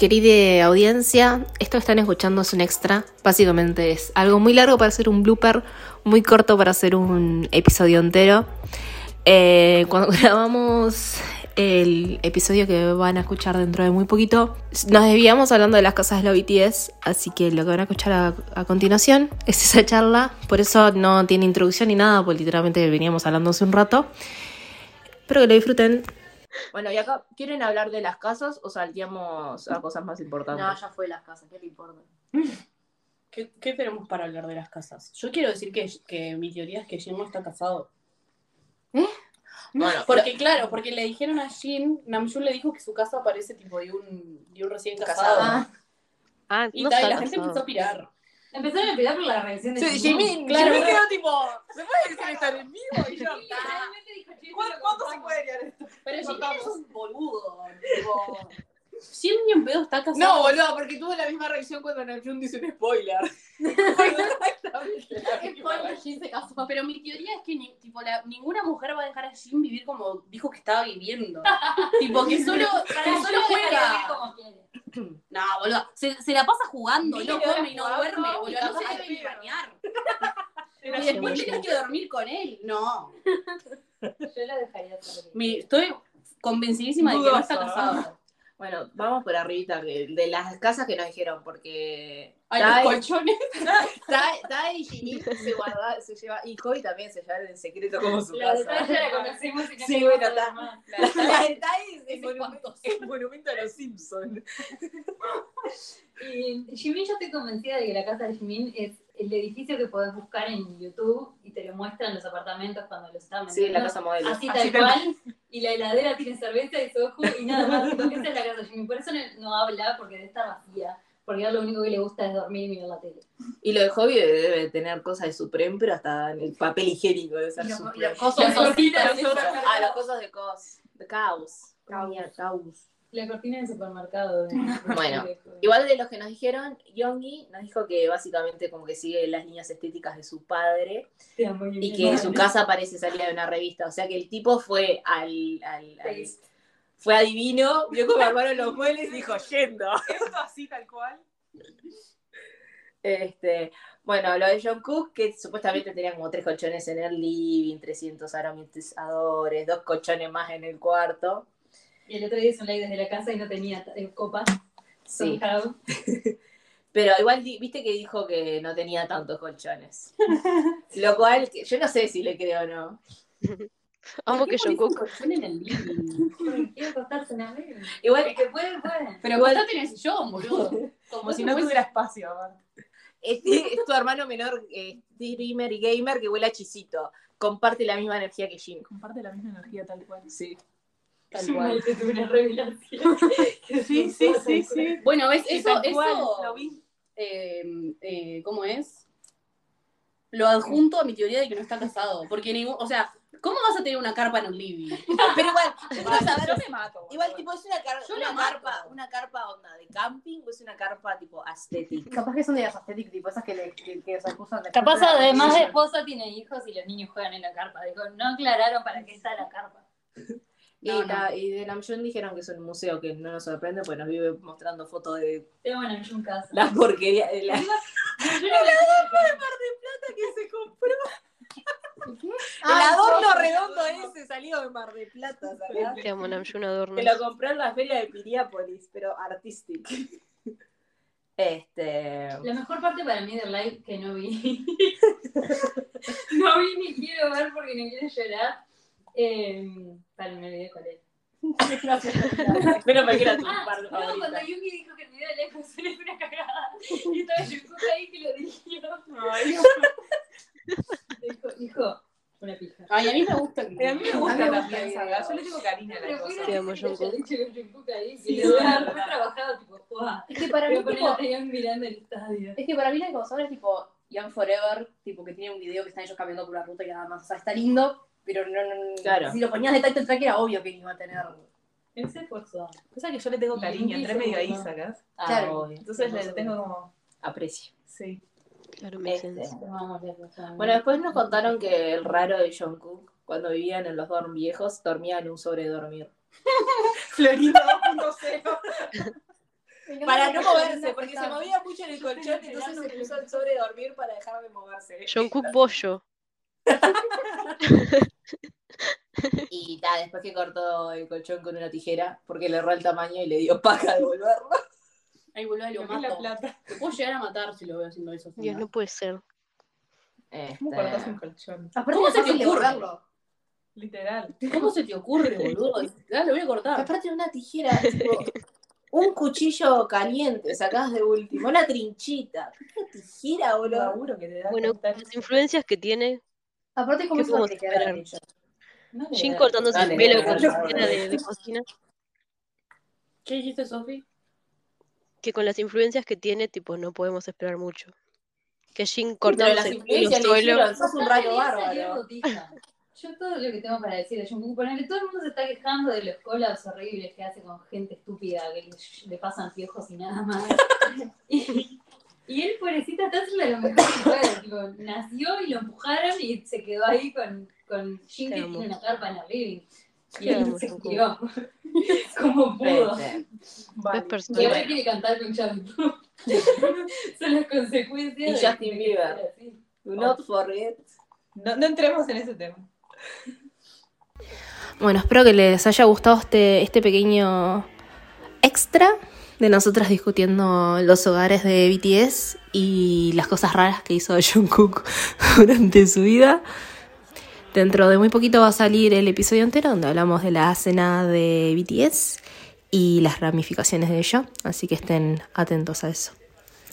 Querida audiencia, esto que están escuchando es un extra. Básicamente es algo muy largo para hacer un blooper, muy corto para hacer un episodio entero. Eh, cuando grabamos el episodio que van a escuchar dentro de muy poquito, nos desviamos hablando de las casas de los BTS, así que lo que van a escuchar a, continuación es esa charla. Por eso no tiene introducción ni nada, pues literalmente veníamos hablando hace un rato. Espero que lo disfruten. Bueno, y acá, ¿quieren hablar de las casas o salteamos a cosas más importantes? No, ya fue las casas, ¿qué le importa? ¿Qué, ¿Qué tenemos para hablar de las casas? Yo quiero decir que, que mi teoría es que Jin no está casado. Bueno, Porque, claro, porque le dijeron a Jin, Namjoon le dijo que su casa parece tipo de un, de un recién casado. Casado. Ah, Y, no ta, y la gente empezó a pirar. Empezaron a pelear por la reacción de Sí, Jimin. Jimin, Claro. Jimin quedó tipo, ¿se puede decir estar en vivo? Y yo, Sí, realmente dijo, "Che, ¿cuánto, se cortamos". puede liar esto? Pero Jin Cortamos. es un boludo. Tipo, Jin ni en pedo está casado. No, boludo, porque tuvo la misma reacción cuando Namjoon dice un spoiler. Spoiler, Jin se casó. Pero mi teoría es que ni- tipo, la- ninguna mujer va a dejar a Jin vivir como dijo que estaba viviendo. tipo, que solo, que solo juega. No, boludo. Se, se la pasa jugando, Mil no come y no jugando, duerme, boludo. No se debe ni pedo. bañar. Sí, Y después tenés que dormir con él. No. Yo la dejaría. Mi- estoy convencidísima de que no está casado. Bueno, vamos por arribita, que- de las casas que nos dijeron, porque Ay, Tai- los colchones. Tai Tai y Jimin se guarda, se lleva, y Joy también se llevan en secreto como su La de casa. Tai ya la conocemos y no Sí, bueno, está. La, la de Tai es el monumento, el monumento a los Simpsons. Y Jimin, yo estoy convencida de que la casa de Jimin es el edificio que podés buscar en YouTube y te lo muestran los apartamentos cuando los están Sí, vendiendo. la casa modelo. Así Así tal tal cual. Y la heladera tiene cerveza y soju y nada más. Esa es la casa de Jimin. Por eso no, no habla, porque debe estar vacía. Porque a él lo único que le gusta es dormir y mirar la tele. Y lo de Hobby debe tener cosas de Supreme, pero hasta en el papel higiénico debe ser Supreme. Las esos- Ah, las cosas de Cos. De Caos. Caos. Caos. La cortina del supermercado. de- Bueno, Igual de los que nos dijeron, Yongi nos dijo que básicamente como que sigue las líneas estéticas de su padre Te amo, Jimin. y que su casa parece salida de una revista. O sea que el tipo fue al, al- al- Sí. fue adivino, vio cómo armaron los muebles y dijo yendo. Esto así tal cual. Este, bueno, lo de Jungkook, que supuestamente tenía como tres colchones en el living, 300 aromatizadores, dos colchones más en el cuarto. Y el otro día hizo un live desde la casa y no tenía eh, copas. Sí, pero igual viste que dijo que no tenía tantos colchones. Lo cual, que- yo no sé si le creo o no. Amo que ¿Por qué pones un Jungkook. colchón en el living? Quiere acostarse en mesa. Igual, El que puede, puede. Pero estás en el sillón, boludo. Como si no tuviera espacio. Este es tu hermano menor, eh, streamer y gamer, que huele a chisito. Comparte la misma energía que Jin. Comparte la misma energía tal cual. Sí. Tal cual. tuve una revelación. Sí, sí, sí, sí. Bueno, ¿ves? Eso, cual, eso lo vi. eh, eh, ¿cómo es? Lo adjunto a mi teoría de que no está casado. Porque ningún, o sea, ¿cómo vas a tener una carpa en un living? Pero igual, quiero saber, Yo me mato. igual tipo, ¿es una, car- una mato. carpa, una carpa onda de camping o es una carpa tipo aesthetic? Capaz que son de las aesthetic, tipo esas que, le, que, que se acusan de. Capaz además de esposa tiene hijos y los niños juegan en la carpa. Dijo, no aclararon para qué está la carpa. Y, No, la- y de Namjoon dijeron que es un museo que no nos sorprende, pues nos vive mostrando fotos de Pero bueno, en un caso. la porquería de la, Yo no- que se compró. Ah, el adorno sí. redondo ese salió de Mar de Plata, ¿sabes? Te amo, Namjoon Adorno. Que lo compró en la feria de Piriápolis, pero artistic. Este. La mejor parte para mí del live que no vi. no vi ni quiero ver porque no quiero llorar. Eh, para, me olvidé cuál es. Pero me queda tu Ah, parte no, cuando favorita. Yuki dijo que el video de la canción es una cagada. Y estaba Jungkook ahí que lo dirigió. Dijo, dijo, una pija. Ay, a mí me gusta. Eh, A mí me gusta la piensa, yo le tengo cariño a la Pero cosa. Que haya dicho que Jungkook ahí, que Sí, lo es había trabajado, tipo, ¡guau! Es que para mí, tipo, a Taeyong mirando el estadio. es que para mí la cosa es tipo Young Forever, tipo que tiene un video que están ellos caminando por la ruta y nada más. O sea, está lindo, pero no, no, no- Claro. si lo ponías de title track era obvio que iba a tener. Él se esforzó. Cosa que yo le tengo cariño, entré medio ahí, sacas. Ah, Claro. obvio. Entonces le tengo como. Aprecio. Sí. Claro, me Este. Bueno, después nos contaron que el raro de Jungkook, cuando vivían en los dorm viejos, dormía en un sobredormir. Florida 2.0. para no moverse, porque se movía mucho en el colchón, entonces se puso el sobre dormir para dejar de moverse. Jungkook Bollo. Y ta, después que cortó el colchón con una tijera, porque le erró el tamaño y le dio paja devolverlo. Ay, boludo, lo es la mato. plata. Te puedo llegar a matar si lo veo haciendo eso. Dios, no puede ser. ¿Cómo cortás un colchón? Aparte ¿Cómo no se te de ocurre? borrarlo. Literal. ¿Cómo se te ocurre, boludo? Dale, lo voy a cortar. Aparte de una tijera, tipo, un cuchillo caliente, sacás de último, una trinchita. Una tijera, Lo boludo. laburo que te da Bueno, las influencias que tiene Aparte, ¿cómo ¿Qué se va a podemos esperar? No Jin cortándose Dale, el pelo dale, con la de, de cocina. ¿Qué dijiste, Sofi? Que con las influencias que tiene, tipo, no podemos esperar mucho. Que Jin cortándose el pelo sos un rayo es bárbaro. Yo todo lo que tengo para decir de Jungkook, ponele, todo el mundo se está quejando de los collabs horribles que hace con gente estúpida que le, le pasan piojos y nada más. Y, y él, pobrecita, está haciendo lo mejor que puede. Tipo, nació y lo empujaron y se quedó ahí con, con Te que tiene una carpa en el living. Y él se tiró. Como pudo. Vale. Y ahora quiere cantar con Justin. Son las consecuencias. Y Justin Bieber. Do not forget. No, no entremos en ese tema. Bueno, espero que les haya gustado este, este pequeño extra de nosotras discutiendo los hogares de BTS y las cosas raras que hizo Jungkook durante su vida. Dentro de muy poquito va a salir el episodio entero donde hablamos de la cena de BTS y las ramificaciones de ello, así que estén atentos a eso.